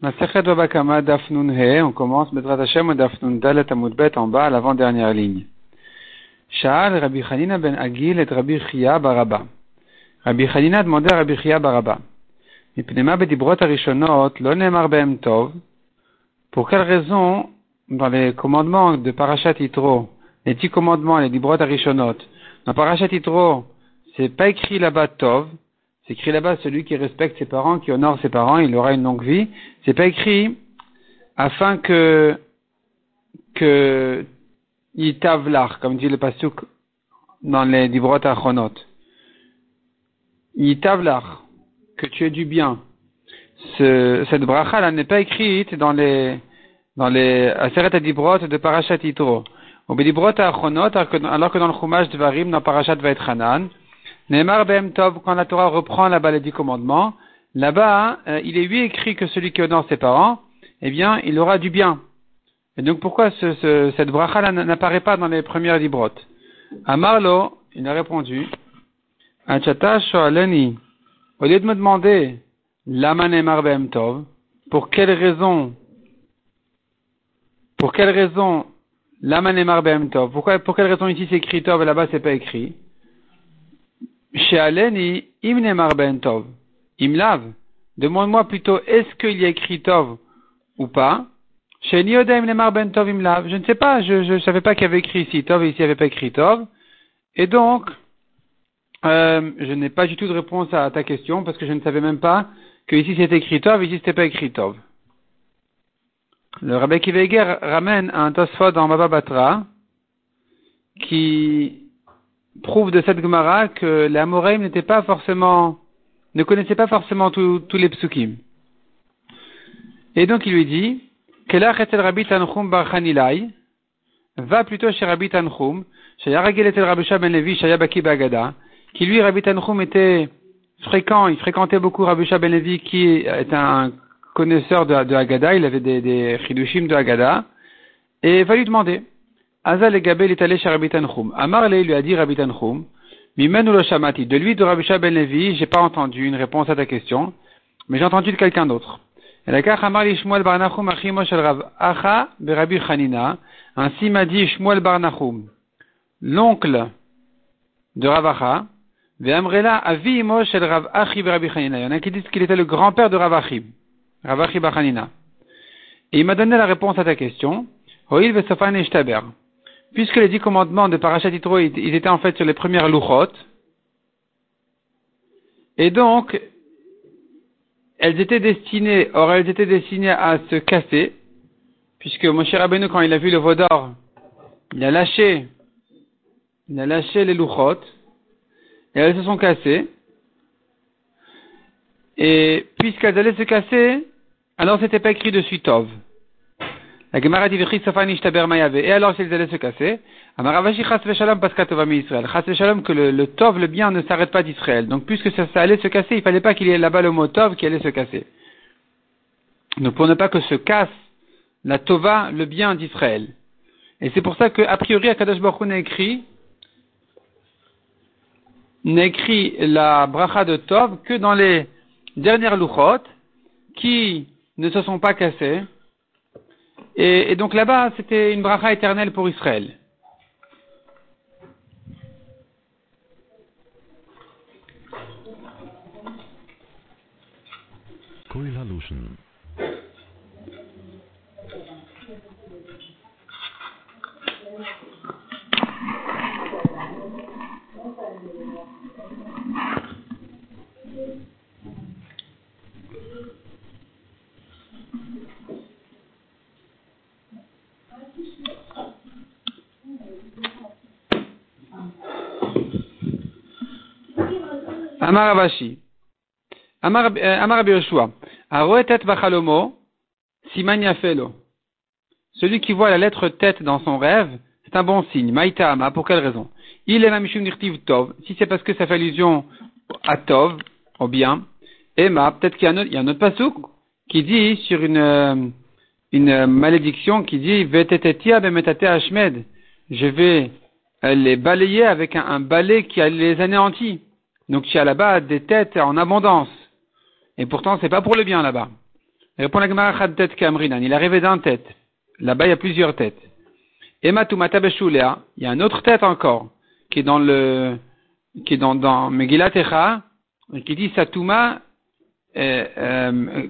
on commence Bedrat Hashem Dafnun Dalet Bet en bas l'avant-dernière ligne. Sha'al Rabbi Chanina ben Agil et Rabbi Chia Baraba. Rabbi Chanina demandait à Rabbi Chia Baraba. Pour quelle raison, dans les commandements de Parashat Yitro, les dix commandements, les dibrot arishonot, dans Parashat Yitro, c'est pas écrit là-bas tov, c'est écrit là-bas celui qui respecte ses parents, qui honore ses parents, il aura une longue vie. C'est pas écrit afin que que yitavlar, comme dit le pasuk dans les dibrot achonot. Yitavlar, que tu aies du bien. Ce, cette bracha là n'est pas écrite dans les dans les Aseret Adibrot de Parashat Yitro. Alors que dans le Chumash de Varim, dans Parashat Vaetchanan, Neymar Behem Tov, quand la Torah reprend là-bas les dix commandements, là-bas, il est lui écrit que celui qui honore ses parents, eh bien, il aura du bien. Et donc, pourquoi ce, ce, cette bracha n'apparaît pas dans les premières librot Amarlo, il a répondu, Achata Shoaleni, au lieu de me demander, Lama Neymar Behem Tov, pour quelle raison, pour quelle raison, Lama Neymar Behem Tov, pour quelle raison ici c'est écrit Tov et là-bas c'est pas écrit? Shealeni imnemar ben tov. Imlav. Demande-moi plutôt, est-ce qu'il y a écrit tov ou pas? Sheni imnemar ben tov imlav. Je ne sais pas, je ne savais pas qu'il y avait écrit ici tov et ici il n'y avait pas écrit tov. Et donc, euh, je n'ai pas du tout de réponse à ta question parce que je ne savais même pas que ici c'était écrit tov ici c'était pas écrit tov. Le Rabbi Kiveger ramène un Tosfot dans Baba Batra qui prouve de cette Gemara que les Amoraïm pas forcément, ne connaissaient pas forcément tous les psukim. Et donc il lui dit, Rabbi Tanchum bar va plutôt chez Rabbi Tanchum, chez Yaragel Rabbi ben Levi, Shayabaki Bagada, qui lui, Rabbi Tanchum était fréquent, il fréquentait beaucoup Rabbi ben qui est un connaisseur de, de Haggadah, il avait des, des de Haggadah, et va lui demander, Azal et Gabel est allé chez Rabbi Tanchum. Amar lui a dit Rabbi Tanchum, Mimenu lo shamati. De lui, de Rabbi Ben Levi, j'ai pas entendu une réponse à ta question, mais j'ai entendu de quelqu'un d'autre. Ainsi m'a dit Shmuel Barnachum, l'oncle de Rav Acha, Ve'amrela avi shel Rav Achi Rabbi Chanina. Il y en a qui disent qu'il était le grand-père de Rav Achi, Rav Achi Bachanina. Et il m'a donné la réponse à ta question. Hoil Vesofan Ishtaber puisque les dix commandements de Parashat Yitro, ils étaient en fait sur les premières louchot, et donc, elles étaient destinées, or elles étaient destinées à se casser, puisque Moshe Rabbeinu, quand il a vu le Vaudor, il a lâché, il a lâché les louchot, et elles se sont cassées, et puisqu'elles allaient se casser, alors c'était pas écrit dessus Tov. La Gemara dit Et alors s'ils allaient se casser, Amaravashi chas veshalom Israël. Chas que le, tov, le bien, ne s'arrête pas d'Israël. Donc puisque ça, allait se casser, il fallait pas qu'il y ait là-bas le mot tov qui allait se casser. Donc pour ne pas que se casse la tova, le bien d'Israël. Et c'est pour ça que, a priori, Akadosh Baruch n'a écrit, n'a écrit la bracha de tov que dans les dernières louchot, qui ne se sont pas cassées, et, donc là-bas, c'était une bracha éternelle pour Israël. Amar Avashi. Amar euh, Yoshua. Aroetet vachalomo, siman yafelo. Celui qui voit la lettre tête dans son rêve, c'est un bon signe. Maïta Ama, pour quelle raison? Il est mamishum nirtiv tov. Si c'est parce que ça fait allusion à tov, au bien. Emma, peut-être qu'il y a un autre, pasouk qui dit sur une, euh, une malédiction qui dit Vetetetia bemetate ashmed. Je vais euh, les balayer avec un, balai qui les anéantis. Donc tu as là-bas des têtes en abondance. Et pourtant, c'est pas pour le bien là-bas. Répond la Gemara tête Kamrinan. Il est arrivé d'un tête. Là-bas, il y a plusieurs têtes. Emma Tumata Beshulea. Il y a une autre tête encore, qui est dans le, qui est dans, dans qui dit Satuma, euh, euh,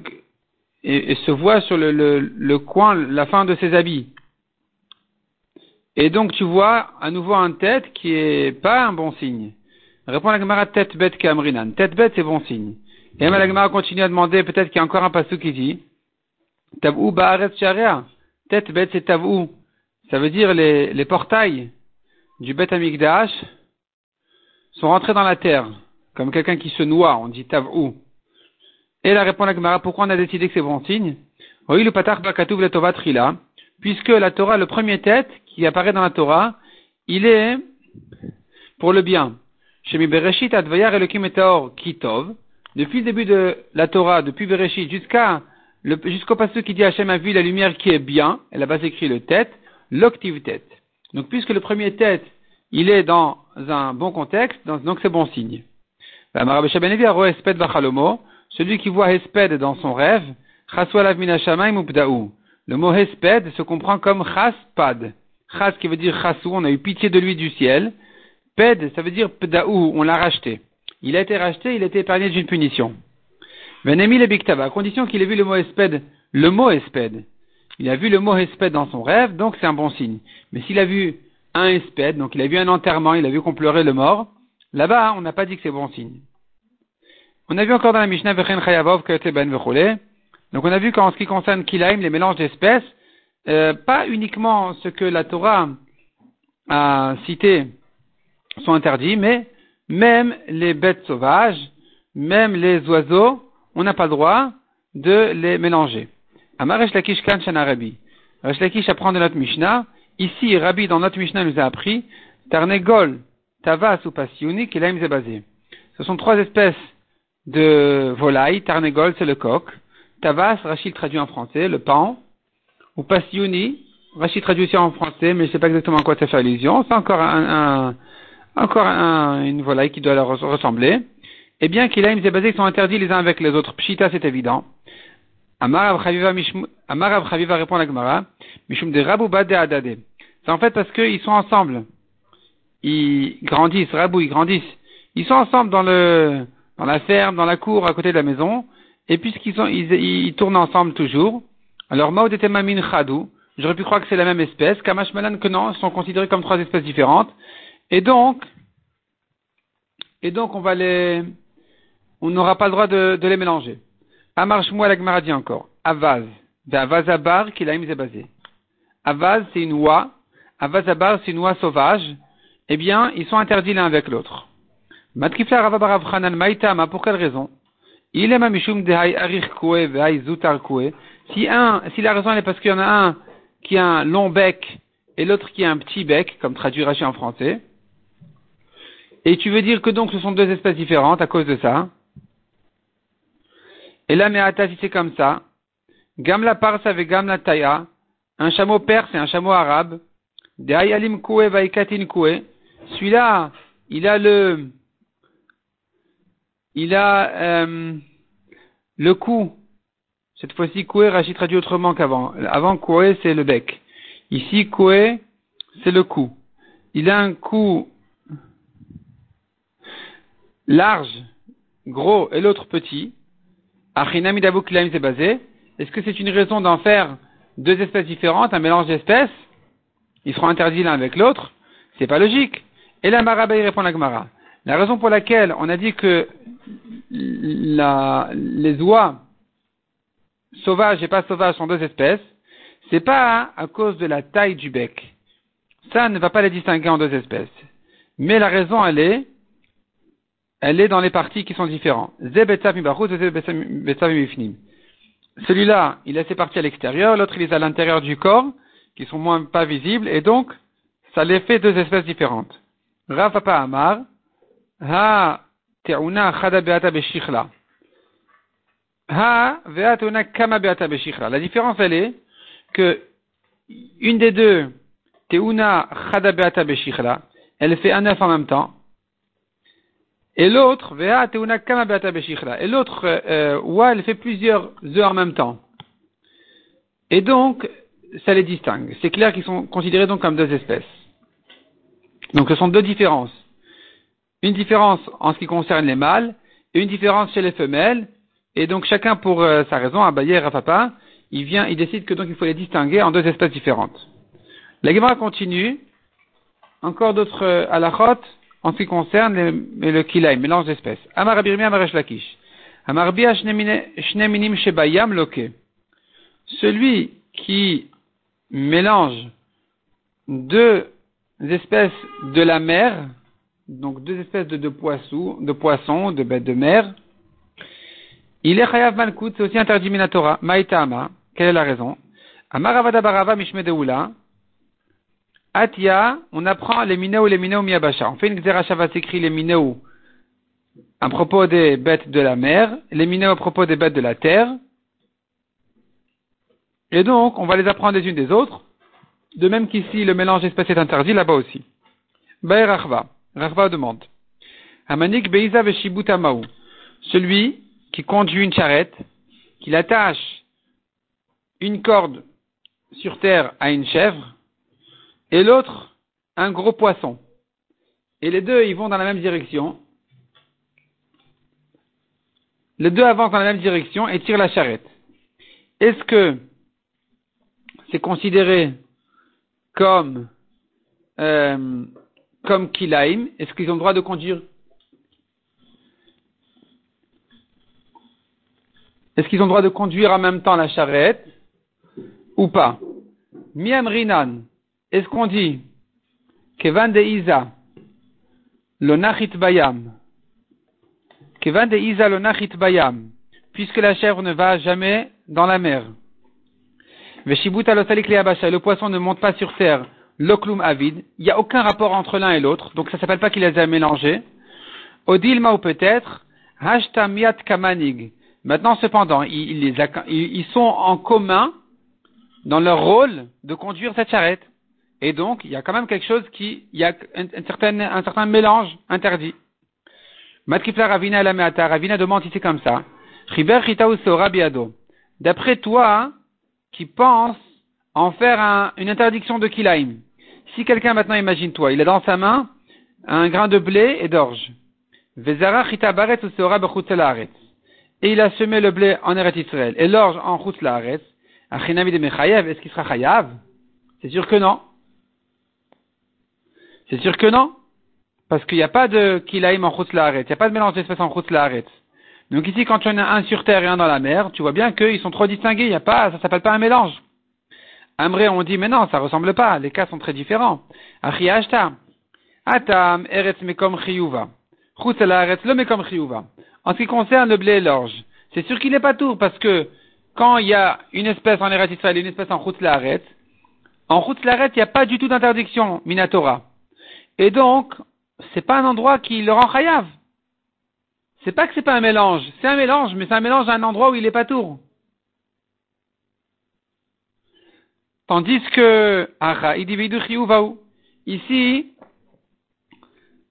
et, se voit sur le, le, le, coin, la fin de ses habits. Et donc tu vois à nouveau un tête qui est pas un bon signe. Répond la Gemara tête bête Kamrinan. Tête bête c'est bon signe. Et la Gemara continue à demander peut-être qu'il y a encore un passou qui dit Tavou ba'aretz sharia. Tête bête c'est tavou. Ça veut dire les, les portails du Bet Amigdash sont rentrés dans la terre. Comme quelqu'un qui se noie, on dit tavou. Et la répond la Gemara, pourquoi on a décidé que c'est bon signe? Oui, le patach bakatouv le tova trila, puisque la Torah, le premier tête qui apparaît dans la Torah, il est pour le bien. Depuis le début de la Torah, depuis Bereshit jusqu'à jusqu'au passage qui dit Hachem a vu la lumière qui est bien, et là-bas écrit le tête, l'octive tête. Donc puisque le premier tête, il est dans un bon contexte, donc c'est bon signe. Ben, celui qui voit Hesped dans son rêve, le mot Hesped se comprend comme chaspad. Chas qui veut dire chasou, on a eu pitié de lui du ciel. Ped, ça veut dire pdaou, on l'a racheté. Il a été racheté, il a été épargné d'une punition. Venemi le biktaba, à condition qu'il ait vu le mot Hesped, le mot Hesped. Il a vu le mot Hesped dans son rêve, donc c'est un bon signe. Mais s'il a vu un Hesped, donc il a vu un enterrement, il a vu qu'on pleurait le mort, là-bas, on n'a pas dit que c'est bon signe. On a vu encore dans la Mishnah Vechen Chayavov Ben Donc on a vu qu'en ce qui concerne Kilaim, les mélanges d'espèces, euh, pas uniquement ce que la Torah a cité sont interdits, mais même les bêtes sauvages, même les oiseaux, on n'a pas le droit de les mélanger. Amar Lakish Kan. Lakish apprend de notre Mishnah. Ici, Rabbi, dans notre Mishnah, nous a appris Tarnegol, Tavas ou Passiuni, Kilaim Zebazé. Ce sont trois espèces de volaille, Tarnegol, c'est le coq. Tavas, Rachid traduit en français, le pan. Ou Passiouni, Rachid traduit aussi en français, mais je ne sais pas exactement à quoi ça fait allusion. C'est encore un, encore un, une volaille qui doit leur ressembler. Eh bien, qu'il a une basés qui sont interdits les uns avec les autres. Pshita, c'est évident. Amar Chaviva répond à la Gemara. Mishum de Rabouba de Adade. C'est en fait parce qu'ils sont ensemble. Ils grandissent, Rabou, ils grandissent. Ils sont ensemble dans le, dans la ferme, dans la cour, à côté de la maison, et puisqu'ils sont, ils, ils, tournent ensemble toujours, alors Maud et Mamin Khadou, j'aurais pu croire que c'est la même espèce, Kamash Malan que non, sont considérés comme trois espèces différentes, et donc, et donc on va les, on n'aura pas le droit de, de les mélanger. Amar Shmuel Agmara dit encore, Avaz, Avazabar Kilaim basé. Avaz c'est une oie, Avazabar c'est une oie sauvage, eh bien, ils sont interdits l'un avec l'autre. Matkifla Ravabarav Hanan Maïtama, pour quelle raison? Il est Mamishum de Hay Arich Koué Hay Zoutar Koué. Si un, si la raison est parce qu'il y en a un qui a un long bec et l'autre qui a un petit bec, comme traduit Rachid en français, et tu veux dire que donc ce sont deux espèces différentes à cause de ça. Et là, Meata, si c'est comme ça, Gamla Parsa avec Gamla Taya, un chameau perse et un chameau arabe, de Hayalim Koué Vaikatin Koué, celui-là, il a le, il a euh, le cou. Cette fois-ci, koué, Rachid traduit autrement qu'avant. Avant, koué, c'est le bec. Ici, koué, c'est le cou. Il a un cou large, gros, et l'autre petit. C'est basé. Est-ce que c'est une raison d'en faire deux espèces différentes, un mélange d'espèces? Ils seront interdits l'un avec l'autre C'est pas logique. Et la Marabé répond la Gemara. La raison pour laquelle on a dit que les oies sauvages et pas sauvages sont deux espèces, c'est pas à cause de la taille du bec. Ça ne va pas les distinguer en deux espèces. Mais la raison, elle est, elle est dans les parties qui sont différentes. Celui-là, il a ses parties à l'extérieur, l'autre, il est à l'intérieur du corps, qui sont moins pas visibles, et donc, ça les fait deux espèces différentes. Rav Amar, Ha te'una chada. Ha ve'atuna kama beata. La différence, elle est que une des deux, te'una chada beata elle fait un œuf en même temps. Et l'autre. Et l'autre, euh, ouais, elle fait plusieurs œufs en même temps. Et donc, ça les distingue. C'est clair qu'ils sont considérés donc comme deux espèces. Donc ce sont deux différences. Une différence en ce qui concerne les mâles et une différence chez les femelles. Et donc chacun pour euh, sa raison, Abaye et Rafapa, il vient, il décide que donc il faut les distinguer en deux espèces différentes. La Gemara continue. Encore d'autres euh, halachot en ce qui concerne le kilay, mélange d'espèces. Amar Abirmi Amaresh Lakish. Amar Shneminim Shebayam Loke. Celui qui mélange deux espèces de la mer, donc deux espèces de, de poissons, de de bêtes de mer, il est chayav malkout, c'est aussi interdit minatora. Maïtama, quelle est la raison? Amaravada barava mishmedeula. Atia, on apprend les mineo les mineo miyabasha. On fait une xerashava s'écrit les mineo à propos des bêtes de la mer, les mineo à propos des bêtes de la terre. Et donc, on va les apprendre les unes des autres. De même qu'ici, le mélange d'espèces est interdit, là-bas aussi. Baer Rachva. Rachva demande. Amanik Beiza Veshibuta Celui qui conduit une charrette, qui attache une corde sur terre à une chèvre, et l'autre un gros poisson. Et les deux, ils vont dans la même direction. Les deux avancent dans la même direction et tirent la charrette. Est-ce que c'est considéré comme euh, comme kilaim? Est-ce qu'ils ont le droit de conduire? Est-ce qu'ils ont le droit de conduire en même temps la charrette ou pas? Miam Rinan, est-ce qu'on dit Kevan de Isa, lo bayam, Kevan de Isa lo bayam, puisque la chèvre ne va jamais dans la mer le poisson ne monte pas sur terre, l'oklum avid, il n'y a aucun rapport entre l'un et l'autre, donc ça ne s'appelle pas qu'il les a mélangés. Odilma ou peut-être, hashtamiat kamanig. Maintenant, cependant, ils, ils, sont en commun dans leur rôle de conduire cette charrette. Et donc, il y a quand même quelque chose qui, il y a un, certain, un certain mélange interdit. Matkifla Ravina Ravina demande ici comme ça. D'après toi, qui pense en faire une interdiction de kilaim. Si quelqu'un maintenant, imagine-toi, il a dans sa main un grain de blé et d'orge. Et il a semé le blé en Eretz Israël et l'orge en Chutz Laaretz. Est-ce qu'il sera chayav C'est sûr que non. C'est sûr que non. Parce qu'il n'y a pas de kilaim en Chutz Laaretz. Il n'y a pas de mélange d'espèces en Chutz Laaretz. Donc ici, quand tu en as un sur terre et un dans la mer, tu vois bien qu'ils sont trop distingués. Il y a pas, ça s'appelle pas un mélange. Amré, on dit, mais non, ça ressemble pas. Les cas sont très différents. Atam, eretz mekom chiyuva. le mekom chiyuva. En ce qui concerne le blé et l'orge, c'est sûr qu'il n'est pas tout, parce que quand il y a une espèce en Eretz Israël et une espèce en Chutz en Chutz il n'y a pas du tout d'interdiction, Minatora. Et donc, c'est pas un endroit qui le rend chayav. C'est pas que c'est pas un mélange, c'est un mélange, mais c'est un mélange à un endroit où il est pas tour. Tandis que ici,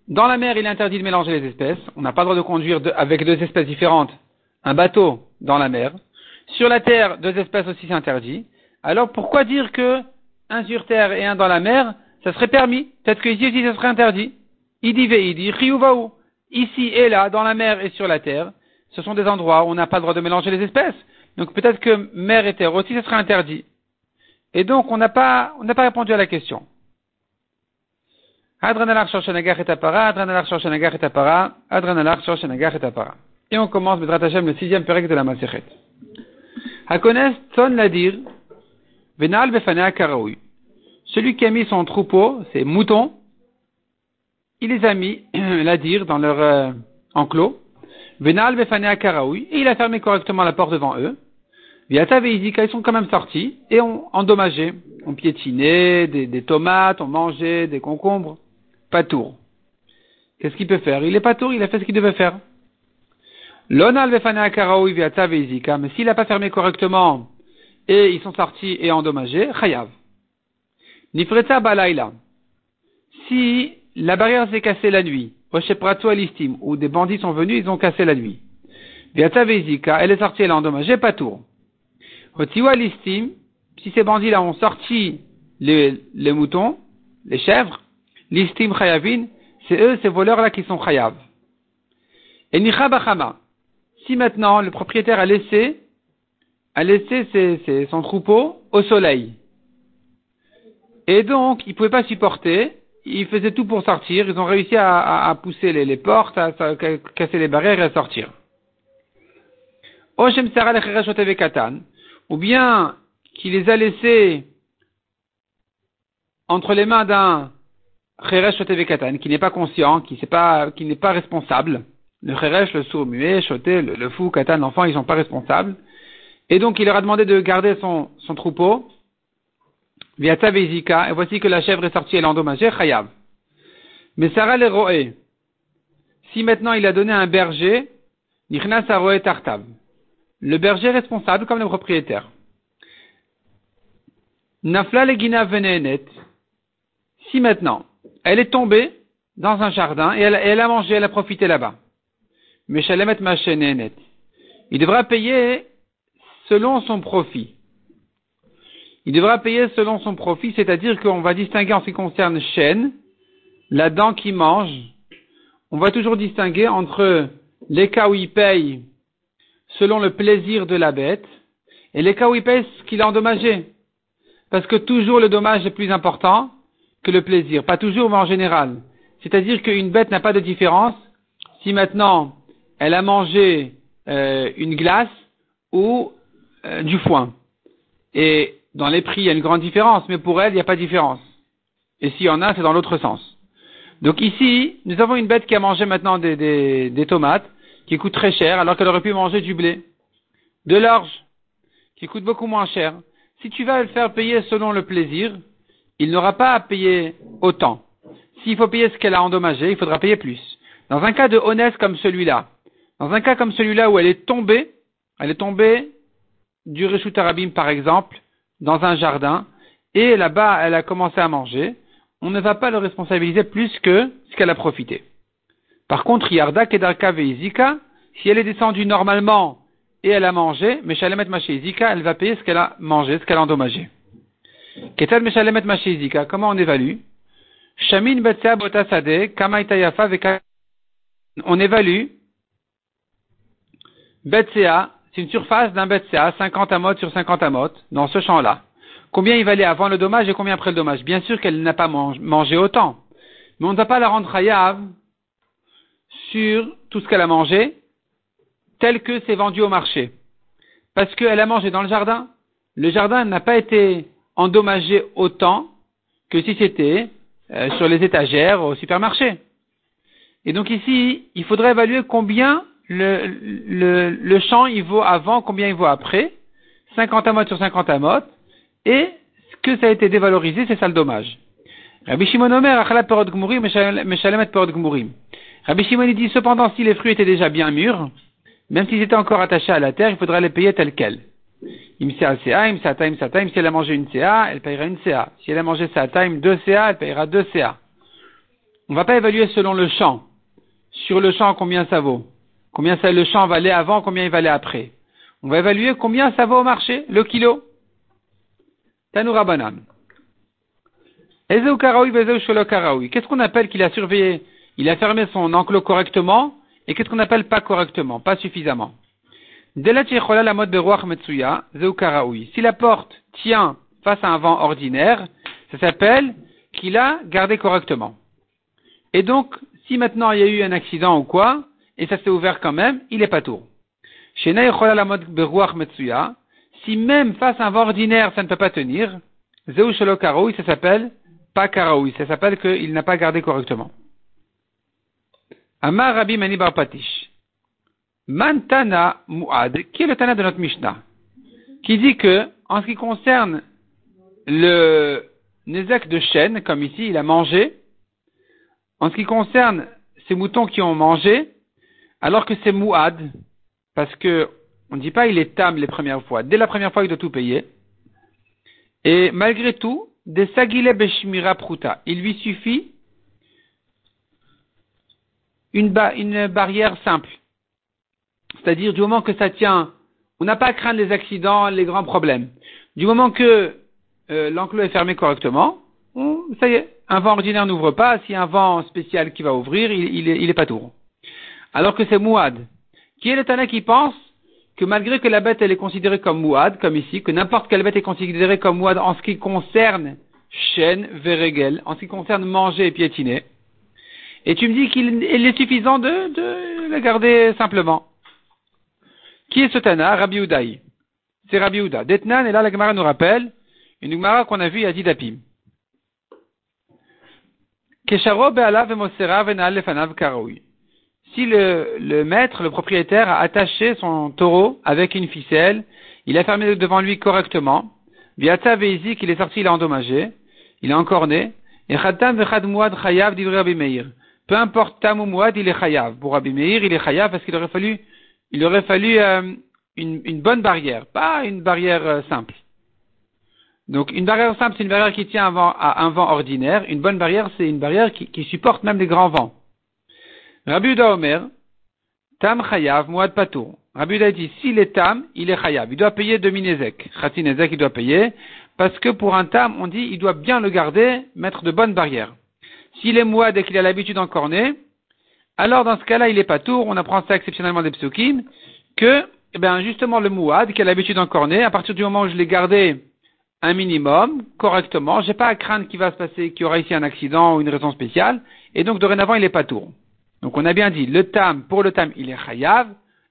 dans la mer, il est interdit de mélanger les espèces. On n'a pas le droit de conduire avec deux espèces différentes un bateau dans la mer. Sur la terre, deux espèces aussi c'est interdit. Alors pourquoi dire que un sur terre et un dans la mer, ça serait permis Peut-être que ici aussi ça serait interdit. Idi veidi, ici et là, dans la mer et sur la terre, ce sont des endroits où on n'a pas le droit de mélanger les espèces. Donc peut-être que mer et terre aussi, ce serait interdit. Et donc on n'a pas, on n'a pas répondu à la question. Et on commence le sixième pérec de la Masechet. Hakones son ladir, venal befane Celui qui a mis son troupeau, ses moutons, il les a mis, la dire, dans leur euh, enclos. Venal befane karaoui, et il a fermé correctement la porte devant eux. Viata veizika, ils sont quand même sortis et ont endommagé, ont piétiné des, tomates, ont mangé des concombres. Pas tour. Qu'est-ce qu'il peut faire? Il est pas tour, il a fait ce qu'il devait faire. L'onal befane karaoui viata veizika, mais s'il n'a pas fermé correctement et ils sont sortis et endommagés, chayav. Nifreta balaila. Si la barrière s'est cassée la nuit. Prato l'estime, où des bandits sont venus, ils ont cassé la nuit. Viata Vezika, elle est sortie, elle a endommagé, pas tour. Otiwa l'estime, si ces bandits-là ont sorti les, moutons, les chèvres, l'istim chayavin, c'est eux, ces voleurs-là qui sont chayav. Et nicha. Si maintenant le propriétaire a laissé, a laissé ses, son troupeau au soleil, et donc il pouvait pas supporter, il faisait tout pour sortir, ils ont réussi à, pousser les, portes, à, casser les barrières et à sortir. Ou bien qu'il les a laissés entre les mains d'un Cheresh Katan, qui n'est pas conscient, qui n'est pas, responsable. Le Cheresh, le sourd muet, Choté, le, fou, Katan, l'enfant, ils sont pas responsables. Et donc, il leur a demandé de garder son troupeau. Viata Vezika, et voici que la chèvre est sortie, elle est endommagée, Chayav. Mais Sarah le roé. Si maintenant il a donné un berger, Tartav. Le berger est responsable comme le propriétaire. Nafla Venenet. Si maintenant, elle est tombée dans un jardin et elle, a mangé, elle a profité là-bas. Mais Il devra payer selon son profit. Il devra payer selon son profit, c'est-à-dire qu'on va distinguer en ce qui concerne chêne, la dent qui mange. On va toujours distinguer entre les cas où il paye selon le plaisir de la bête et les cas où il paye ce qu'il a endommagé. Parce que toujours le dommage est plus important que le plaisir. Pas toujours, mais en général. C'est-à-dire qu'une bête n'a pas de différence si maintenant elle a mangé euh, une glace ou euh, du foin. Et dans les prix, il y a une grande différence, mais pour elle, il n'y a pas de différence. Et s'il y en a, c'est dans l'autre sens. Donc ici, nous avons une bête qui a mangé maintenant des, des, des tomates, qui coûtent très cher, alors qu'elle aurait pu manger du blé. De l'orge, qui coûte beaucoup moins cher. Si tu vas le faire payer selon le plaisir, il n'aura pas à payer autant. S'il faut payer ce qu'elle a endommagé, il faudra payer plus. Dans un cas de honnête comme celui-là, dans un cas comme celui-là où elle est tombée, elle est tombée du Rishut Arabim par exemple, dans un jardin, et là-bas elle a commencé à manger, on ne va pas le responsabiliser plus que ce qu'elle a profité. Par contre, Yarda Kedarka Veizika, si elle est descendue normalement et elle a mangé, mais Shalemet Mashezika, elle va payer ce qu'elle a mangé, ce qu'elle a endommagé. Ketal Meshalemet Mashezika, comment on évalue? Shamin Betsea Botasade, Kamaitayafa. On évalue Betsea, c'est une surface d'un Betsea, 50 amot sur 50 amot, dans ce champ-là. Combien il valait avant le dommage et combien après le dommage? Bien sûr qu'elle n'a pas mangé autant, mais on ne va pas la rendre hayav sur tout ce qu'elle a mangé, tel que c'est vendu au marché. Parce qu'elle a mangé dans le jardin. Le jardin n'a pas été endommagé autant que si c'était euh, sur les étagères au supermarché. Et donc ici, il faudrait évaluer combien le, champ il vaut avant, combien il vaut après? 50 amotes sur 50 amotes. Et que ça a été dévalorisé, c'est ça le dommage. Rabbi Shimon Omer, perod gmurim, perod gmurim. Rabbi Shimon dit cependant si les fruits étaient déjà bien mûrs, même s'ils étaient encore attachés à la terre, il faudrait les payer tels quels. Imsa CA, Imsa Taim, Taim, si elle a mangé une CA, elle payera une CA. Si elle a mangé sa Taim, deux CA, elle payera deux CA. On ne va pas évaluer selon le champ. Sur le champ, combien ça vaut? Combien ça, le champ valait avant, combien il valait après. On va évaluer combien ça vaut au marché, le kilo. Tanoura Banan. Qu'est-ce qu'on appelle qu'il a surveillé, il a fermé son enclos correctement, et qu'est-ce qu'on n'appelle pas correctement, pas suffisamment? Si la porte tient face à un vent ordinaire, ça s'appelle qu'il a gardé correctement. Et donc, si maintenant il y a eu un accident ou quoi, et ça s'est ouvert quand même, il est pas tour. Si même face à un vent ordinaire, ça ne peut pas tenir, ça s'appelle pas karaoui, ça s'appelle qu'il n'a pas gardé correctement. Amar Rabbi Mani Patish. Mantana Muad, qui est le Tana de notre Mishnah, qui dit que, en ce qui concerne le Nezek de chêne, comme ici, il a mangé, en ce qui concerne ces moutons qui ont mangé, alors que c'est Muad, parce que on ne dit pas il est tam les premières fois, dès la première fois il doit tout payer, et malgré tout, des sagile beshmira pruta, il lui suffit une barrière simple. C'est-à-dire du moment que ça tient, on n'a pas à craindre les accidents, les grands problèmes. Du moment que euh, l'enclos est fermé correctement, ça y est, un vent ordinaire n'ouvre pas, s'il y a un vent spécial qui va ouvrir, il, il, est, pas tour. Alors que c'est Mouad. Qui est le Tana qui pense que malgré que la bête elle est considérée comme Mouad, comme ici, que n'importe quelle bête est considérée comme Mouad en ce qui concerne chêne, verregel, en ce qui concerne manger et piétiner, et tu me dis qu'il est suffisant de, de le garder simplement. Qui est ce Tana Rabbi Udaï. C'est Rabbi Uda. Detnan, et là la Gemara nous rappelle, une Gemara qu'on a vue à Didapim. Si le, maître, le propriétaire, a attaché son taureau avec une ficelle, il a fermé devant lui correctement, Viata Veizi, qu'il est sorti, il a endommagé, il est encore né, et Khatam Muad Chayav Rabbi Meir. Peu importe Tam ou Muad, il est Chayav. Pour Rabbi Meir, il est Chayav parce qu'il aurait fallu, il aurait fallu euh, une, bonne barrière, pas une barrière euh, simple. Donc une barrière simple, c'est une barrière qui tient à un vent ordinaire. Une bonne barrière, c'est une barrière qui, qui, supporte même les grands vents. Rabbi Uda Omer, Tam Chayav, Muad Patour. Rabbi Uda dit, s'il est Tam, il est Chayav. Il doit payer demi Nezek. Nezek, il doit payer. Parce que pour un Tam, on dit, il doit bien le garder, mettre de bonnes barrières. S'il est Muad et qu'il a l'habitude d'encorner, alors dans ce cas-là, il est Patour. On apprend ça exceptionnellement des psukim, que, eh bien, justement, le Muad, qui a l'habitude d'encorner, à partir du moment où je l'ai gardé un minimum, correctement. J'ai pas à craindre qu'il va se passer, qu'il y aura ici un accident ou une raison spéciale. Et donc, dorénavant, il est pas tour. Donc, on a bien dit, le tam, pour le tam, il est chayav.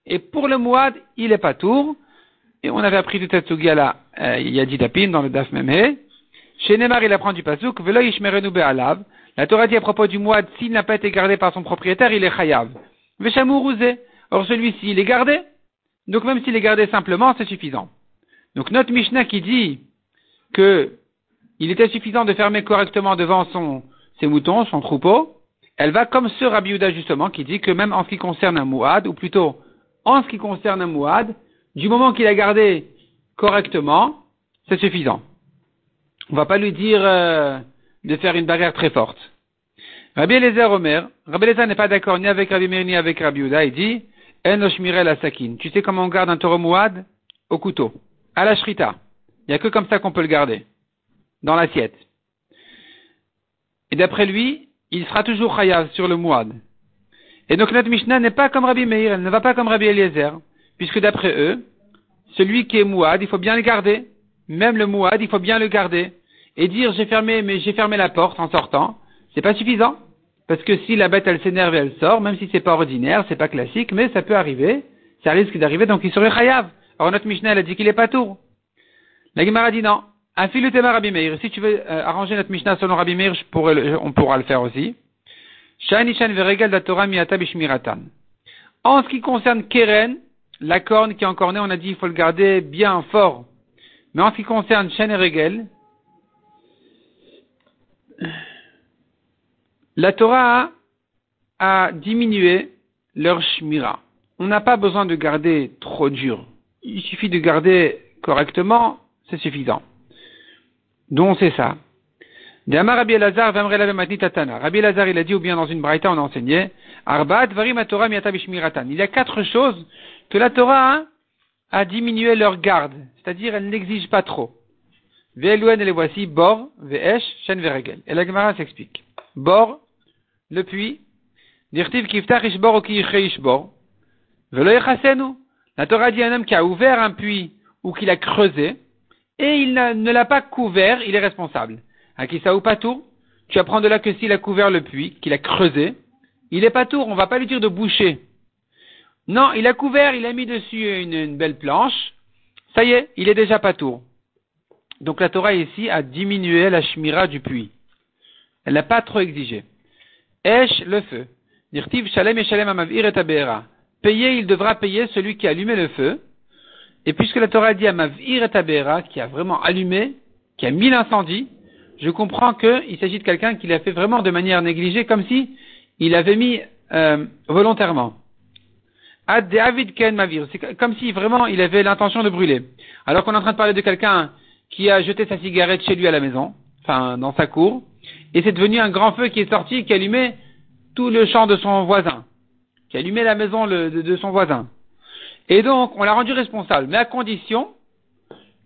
Et pour le mouad, il est pas tour. Et on avait appris de cette là euh, il y a dit tapin dans le daf memhe. Chez Neymar, il apprend du pasouk, velo. La Torah dit à propos du mouad, s'il n'a pas été gardé par son propriétaire, il est chayav. Veshamourouzé. Or, celui-ci, il est gardé. Donc, même s'il est gardé simplement, c'est suffisant. Donc, notre Mishnah qui dit, que il était suffisant de fermer correctement devant son, ses moutons, son troupeau, elle va comme ce Rabbi justement qui dit que même en ce qui concerne un mouad, ou plutôt en ce qui concerne un mouad, du moment qu'il a gardé correctement, c'est suffisant. On va pas lui dire euh, de faire une barrière très forte. Rabbi Eliezer Omer, Rabbi Eliezer n'est pas d'accord ni avec Rabbi Meir ni avec Rabbi Uda, il dit. Tu sais comment on garde un taureau mouad? Au couteau. À la shrita. Il n'y a que comme ça qu'on peut le garder, dans l'assiette. Et d'après lui, il sera toujours chayav sur le mouad. Et donc notre Mishnah n'est pas comme Rabbi Meir, elle ne va pas comme Rabbi Eliezer, puisque d'après eux, celui qui est mouad, il faut bien le garder. Même le mouad, il faut bien le garder. Et dire j'ai fermé, mais j'ai fermé la porte en sortant, c'est pas suffisant. Parce que si la bête elle s'énerve et elle sort, même si c'est pas ordinaire, c'est pas classique, mais ça peut arriver, ça risque d'arriver, donc il serait chayav. Alors notre Mishnah elle a dit qu'il est pas tour. La Gemara dit non. Tema Rabbi Meir. Si tu veux euh, arranger notre Mishnah selon Rabbi Meir, on pourra le faire aussi. En ce qui concerne Keren, la corne qui est encornée, on a dit il faut le garder bien fort. Mais en ce qui concerne Shen et Regel, la Torah a diminué leur shmira. On n'a pas besoin de garder trop dur. Il suffit de garder correctement c'est suffisant. Donc c'est ça. Rabbi Elazar, Rabbi Elazar, il a dit, ou bien dans une braïta, on a enseigné, Arbat, Varim, Torah, Il y a quatre choses que la Torah a diminué leur garde, c'est-à-dire elle n'exige pas trop. Ve'eluen, et les voici, Bor, Ve'esh, Shen, Veregel. Et la Gemara s'explique. Bor, le puits, Dirtiv, Kiftach, Ishbor, Oki, Ishbor. Ve'lo, La Torah dit un homme qui a ouvert un puits ou qui l'a creusé, et il ne l'a pas couvert, il est responsable. Akisa ou tout tu apprends de là que s'il a couvert le puits, qu'il a creusé, il est pas tour, on va pas lui dire de boucher. Non, il a couvert, il a mis dessus une, belle planche, ça y est, il est déjà pas tour. Donc la Torah ici a diminué la shmira du puits. Elle n'a pas trop exigé. Esh, le feu. Dirtiv shalem et shalem amavir et Payer, il devra payer celui qui a allumé le feu. Et puisque la Torah dit à Mavir et Tabera, qui a vraiment allumé, qui a mis l'incendie, je comprends qu'il s'agit de quelqu'un qui l'a fait vraiment de manière négligée, comme si il avait mis euh, volontairement. Ad David Ken Mavir, c'est comme si vraiment il avait l'intention de brûler. Alors qu'on est en train de parler de quelqu'un qui a jeté sa cigarette chez lui à la maison, enfin dans sa cour, et c'est devenu un grand feu qui est sorti, qui allumait tout le champ de son voisin, qui allumait la maison de son voisin. Et donc, on l'a rendu responsable, mais à condition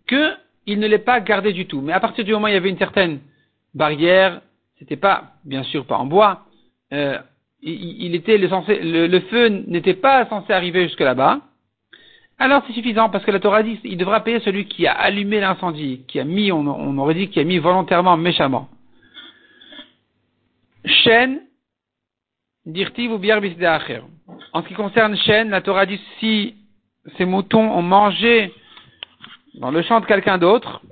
que il ne l'est pas gardé du tout. Mais à partir du moment où il y avait une certaine barrière, c'était pas, bien sûr, pas en bois, euh, il, était le, censé, le, feu n'était pas censé arriver jusque là-bas, alors c'est suffisant parce que la Torah dit il devra payer celui qui a allumé l'incendie, qui a mis, on, aurait dit qui a mis volontairement, méchamment. Chêne, dirtiv ou bière En ce qui concerne chêne, la Torah dit si ces moutons ont mangé dans le champ de quelqu'un d'autre,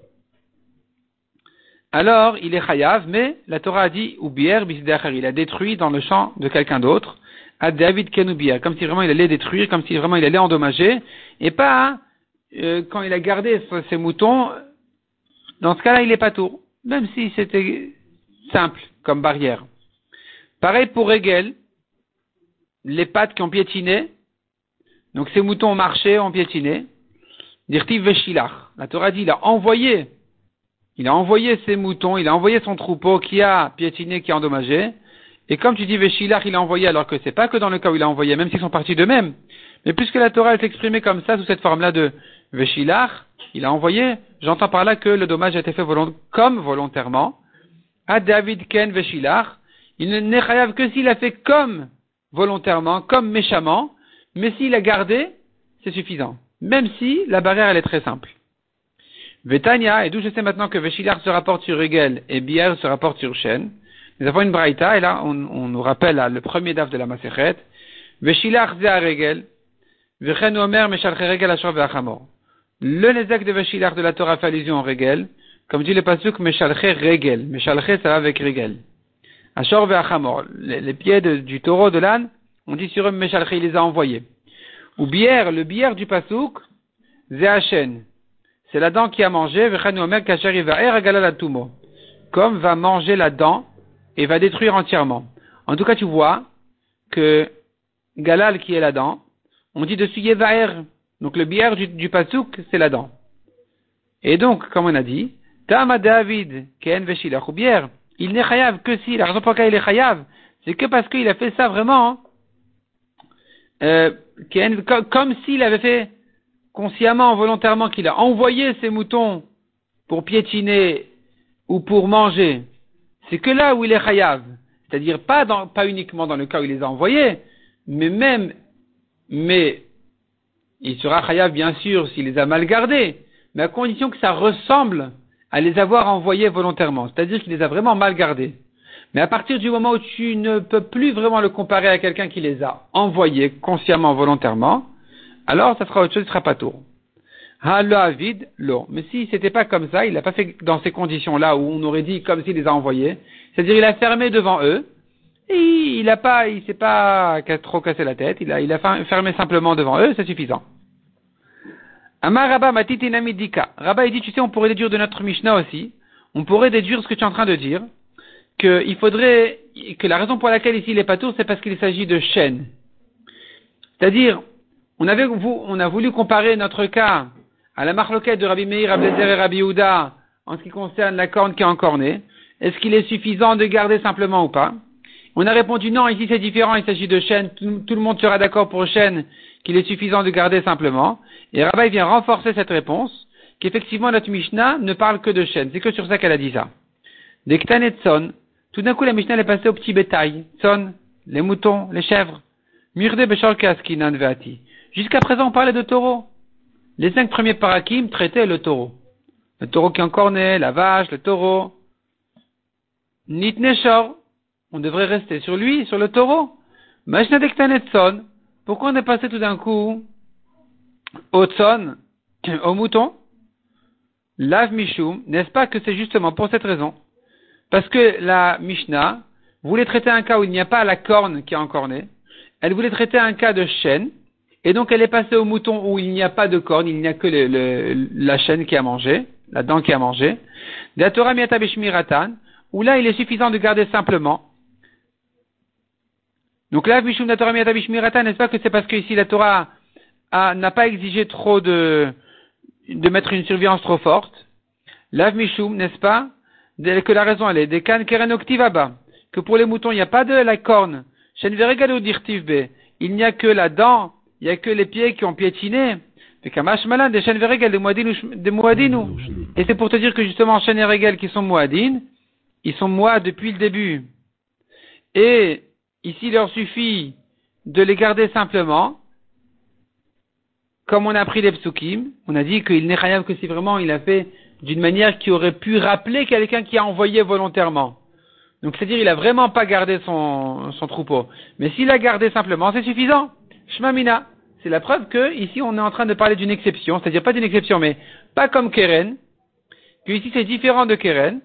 alors il est chayav, mais la Torah a dit bière il a détruit dans le champ de quelqu'un d'autre, à David Kenubia, comme si vraiment il allait détruire, comme si vraiment il allait endommager, et pas euh, quand il a gardé ses moutons, dans ce cas-là il est pas tour, même si c'était simple comme barrière. Pareil pour Hegel, les pattes qui ont piétiné, donc ces moutons ont marché, ont piétiné, Dirtiv Veshilach. La Torah dit, il a envoyé, il a envoyé ses moutons, il a envoyé son troupeau qui a piétiné, qui a endommagé. Et comme tu dis Veshilach, il a envoyé, alors que c'est pas que dans le cas où il a envoyé, même s'ils sont partis d'eux-mêmes. Mais puisque la Torah est exprimée comme ça, sous cette forme-là de Veshilach, il a envoyé, j'entends par là que le dommage a été fait comme volontairement, à David Ken Veshilach, il n'est chayav que s'il a fait comme volontairement, comme méchamment, mais s'il a gardé, c'est suffisant. Même si la barrière elle est très simple. Vetania, et d'où je sais maintenant que Veshilar se rapporte sur Regel et Bier se rapporte sur Shen. Nous avons une braïta, et là on, nous rappelle le premier daf de la Masechet. Veshilar à Regel, Vechen Omer Meshalche Regel Ashor Ve'achamor. Le Nezek de Veshilar de la Torah fait allusion au Regel, comme dit le pasuk Meshalche Regel. Meshalche ça va avec Regel. Ashor Ve'achamor. Les, les pieds du taureau de l'âne, on dit sur eux Meshalche, il les a envoyés. Ou bière, le bière du pasouk, Zéachen. C'est la dent qui a mangé, comme va manger la dent et va détruire entièrement. En tout cas, tu vois que Galal qui est la dent, on dit dessus Yevaer. Donc le bière du, pasouk, c'est la dent. Et donc, comme on a dit, Tama David, Ken Veshilach ou il n'est chayav que si, la raison pour laquelle il est chayav, c'est que parce qu'il a fait ça vraiment, euh, comme s'il avait fait consciemment, volontairement, qu'il a envoyé ses moutons pour piétiner ou pour manger, c'est que là où il est chayav. C'est-à-dire pas, pas uniquement dans le cas où il les a envoyés, mais même, mais il sera chayav bien sûr s'il les a mal gardés, mais à condition que ça ressemble à les avoir envoyés volontairement. C'est-à-dire qu'il les a vraiment mal gardés. Mais à partir du moment où tu ne peux plus vraiment le comparer à quelqu'un qui les a envoyés consciemment, volontairement, alors ça sera autre chose, ce sera pas tour. vide, l'eau. Mais si c'était pas comme ça, il n'a pas fait dans ces conditions-là où on aurait dit comme s'il les a envoyés. C'est-à-dire il a fermé devant eux, et il n'a pas, il s'est pas trop cassé la tête, il a, il a fermé simplement devant eux, c'est suffisant. Amar Rabba Matitinamidika. Rabba il dit, tu sais, on pourrait déduire de notre Mishnah aussi, on pourrait déduire ce que tu es en train de dire, qu'il faudrait, que la raison pour laquelle ici il est pas tour, c'est parce qu'il s'agit de chaînes. C'est-à-dire, on avait, on a voulu comparer notre cas à la marloquette de Rabbi Meir, Rabbi et Rabbi Houda en ce qui concerne la corne qui est encornée. Est-ce qu'il est suffisant de garder simplement ou pas? On a répondu non, ici c'est différent, il s'agit de chaînes, tout, le monde sera d'accord pour chaîne qu'il est suffisant de garder simplement. Et Rabbi vient renforcer cette réponse, qu'effectivement notre Mishnah ne parle que de chaînes. C'est que sur ça qu'elle a dit ça. Des son, tout d'un coup, la Mishnah est passée au petit bétail. Son, les moutons, les chèvres. Murde veati. Jusqu'à présent, on parlait de taureaux. Les cinq premiers parakim traitaient le taureau. Le taureau qui encornait, la vache, le taureau. Nitneshor. On devrait rester sur lui, sur le taureau. son. Pourquoi on est passé tout d'un coup au tson, au mouton? Lav mishum. N'est-ce pas que c'est justement pour cette raison? Parce que la Mishnah voulait traiter un cas où il n'y a pas la corne qui est encornée. Elle voulait traiter un cas de chaîne. Et donc elle est passée au mouton où il n'y a pas de corne, il n'y a que la chaîne qui a mangé, la dent qui a mangé. Torah où là il est suffisant de garder simplement. Donc là, Mishum Torah n'est-ce pas que c'est parce que ici la Torah n'a pas exigé trop de, de mettre une surveillance trop forte? Lav Mishum, n'est-ce pas que la raison elle est des kan que pour les moutons il n'y a pas de la corne, il n'y a que la dent, il n'y a que les pieds qui ont piétiné, Et c'est pour te dire que justement, chaîne et qui sont Moadin, ils sont moi depuis le début. Et ici, il leur suffit de les garder simplement, comme on a pris les psukim. On a dit qu'il n'est rien que si vraiment il a fait d'une manière qui aurait pu rappeler quelqu'un qui a envoyé volontairement. Donc c'est-à-dire il a vraiment pas gardé son, son troupeau. Mais s'il a gardé simplement, c'est suffisant. Shmamina. C'est la preuve que ici on est en train de parler d'une exception, c'est-à-dire pas d'une exception, mais pas comme Keren, que ici c'est différent de Keren,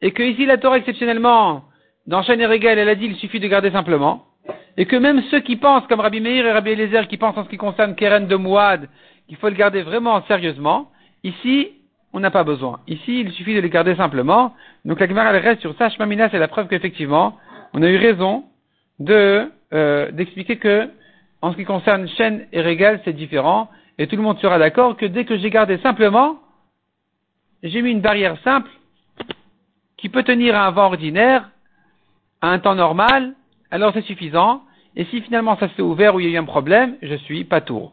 et que ici la Torah exceptionnellement, dans Chaîne et Régal, elle a dit il suffit de garder simplement, et que même ceux qui pensent, comme Rabbi Meir et Rabbi Eliezer, qui pensent en ce qui concerne Keren de Mouad, qu'il faut le garder vraiment sérieusement, ici, on n'a pas besoin. Ici, il suffit de les garder simplement. Donc la Gemara, reste sur ça. Shmamina, c'est la preuve qu'effectivement, on a eu raison de, euh, d'expliquer que, en ce qui concerne chaîne et régal, c'est différent. Et tout le monde sera d'accord que dès que j'ai gardé simplement, j'ai mis une barrière simple qui peut tenir à un vent ordinaire, à un temps normal, alors c'est suffisant. Et si finalement ça s'est ouvert ou il y a eu un problème, je suis pas tour.